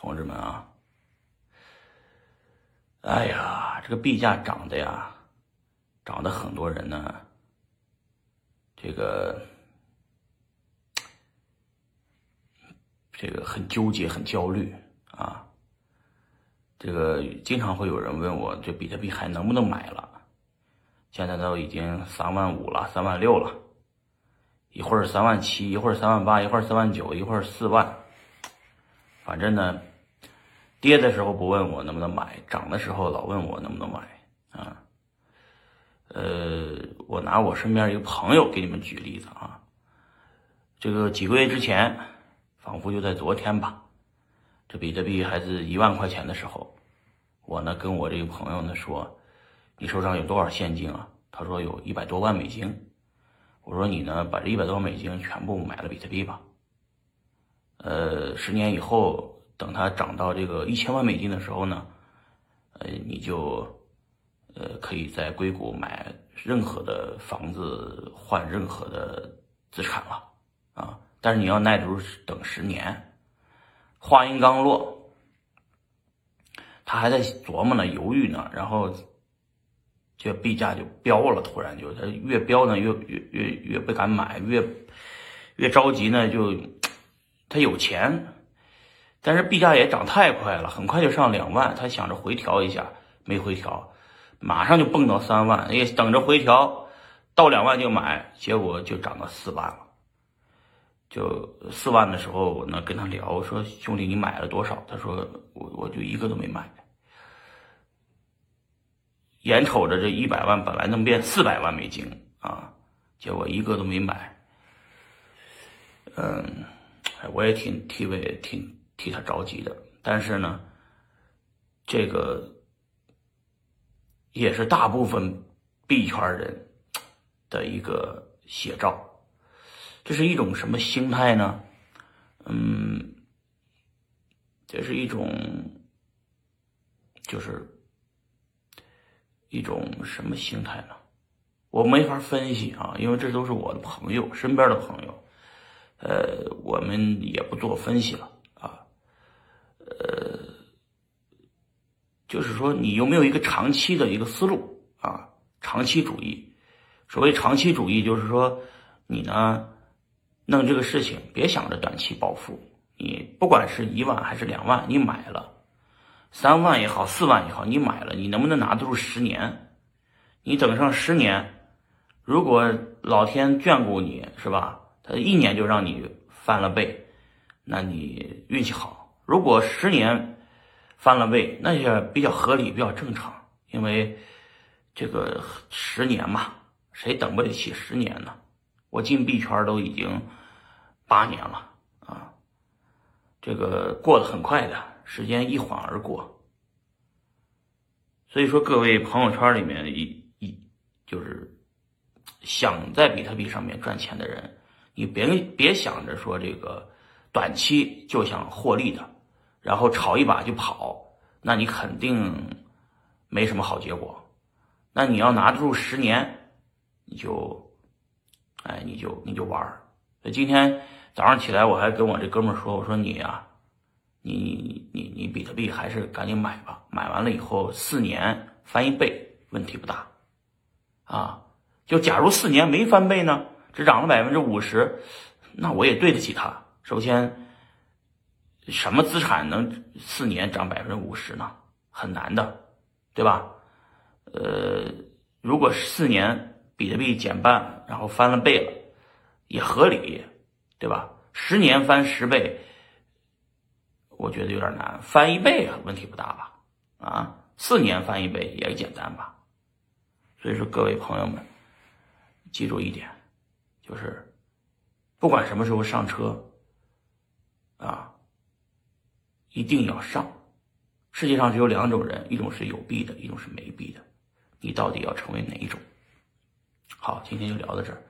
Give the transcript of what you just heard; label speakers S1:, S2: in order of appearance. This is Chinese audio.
S1: 同志们啊，哎呀，这个币价涨的呀，涨的很多人呢，这个这个很纠结，很焦虑啊。这个经常会有人问我，这比特币还能不能买了？现在都已经三万五了，三万六了，一会儿三万七，一会儿三万八，一会儿三万九，一会儿四万，反正呢，跌的时候不问我能不能买，涨的时候老问我能不能买啊。呃，我拿我身边一个朋友给你们举例子啊，这个几个月之前，仿佛就在昨天吧，这比特币还是一万块钱的时候，我呢跟我这个朋友呢说。你手上有多少现金啊？他说有一百多万美金。我说你呢，把这一百多万美金全部买了比特币吧。呃，十年以后，等它涨到这个一千万美金的时候呢，呃，你就呃可以在硅谷买任何的房子，换任何的资产了啊。但是你要耐住等十年。话音刚落，他还在琢磨呢，犹豫呢，然后。这币价就飙了，突然就他越飙呢，越越越越不敢买，越越着急呢，就他有钱，但是币价也涨太快了，很快就上两万，他想着回调一下，没回调，马上就蹦到三万，也等着回调到两万就买，结果就涨到四万了。就四万的时候，我呢跟他聊，我说兄弟你买了多少？他说我我就一个都没买。眼瞅着这一百万本来能变四百万美金啊，结果一个都没买。嗯，我也挺替为挺替他着急的，但是呢，这个也是大部分币圈人的一个写照。这是一种什么心态呢？嗯，这是一种，就是。一种什么心态呢？我没法分析啊，因为这都是我的朋友，身边的朋友，呃，我们也不做分析了啊，呃，就是说你有没有一个长期的一个思路啊？长期主义，所谓长期主义，就是说你呢弄这个事情，别想着短期暴富，你不管是一万还是两万，你买了。三万也好，四万也好，你买了，你能不能拿得住十年？你等上十年，如果老天眷顾你，是吧？他一年就让你翻了倍，那你运气好。如果十年翻了倍，那也比较合理，比较正常。因为这个十年嘛，谁等不得起十年呢？我进币圈都已经八年了啊，这个过得很快的。时间一晃而过，所以说各位朋友圈里面一一就是想在比特币上面赚钱的人，你别别想着说这个短期就想获利的，然后炒一把就跑，那你肯定没什么好结果。那你要拿得住十年，你就哎你就你就玩儿。今天早上起来我还跟我这哥们说，我说你呀。你你你你比特币还是赶紧买吧，买完了以后四年翻一倍问题不大，啊，就假如四年没翻倍呢，只涨了百分之五十，那我也对得起他。首先，什么资产能四年涨百分之五十呢？很难的，对吧？呃，如果四年比特币减半，然后翻了倍了，也合理，对吧？十年翻十倍。我觉得有点难，翻一倍啊，问题不大吧？啊，四年翻一倍也简单吧？所以说，各位朋友们，记住一点，就是不管什么时候上车，啊，一定要上。世界上只有两种人，一种是有币的，一种是没币的，你到底要成为哪一种？好，今天就聊到这儿。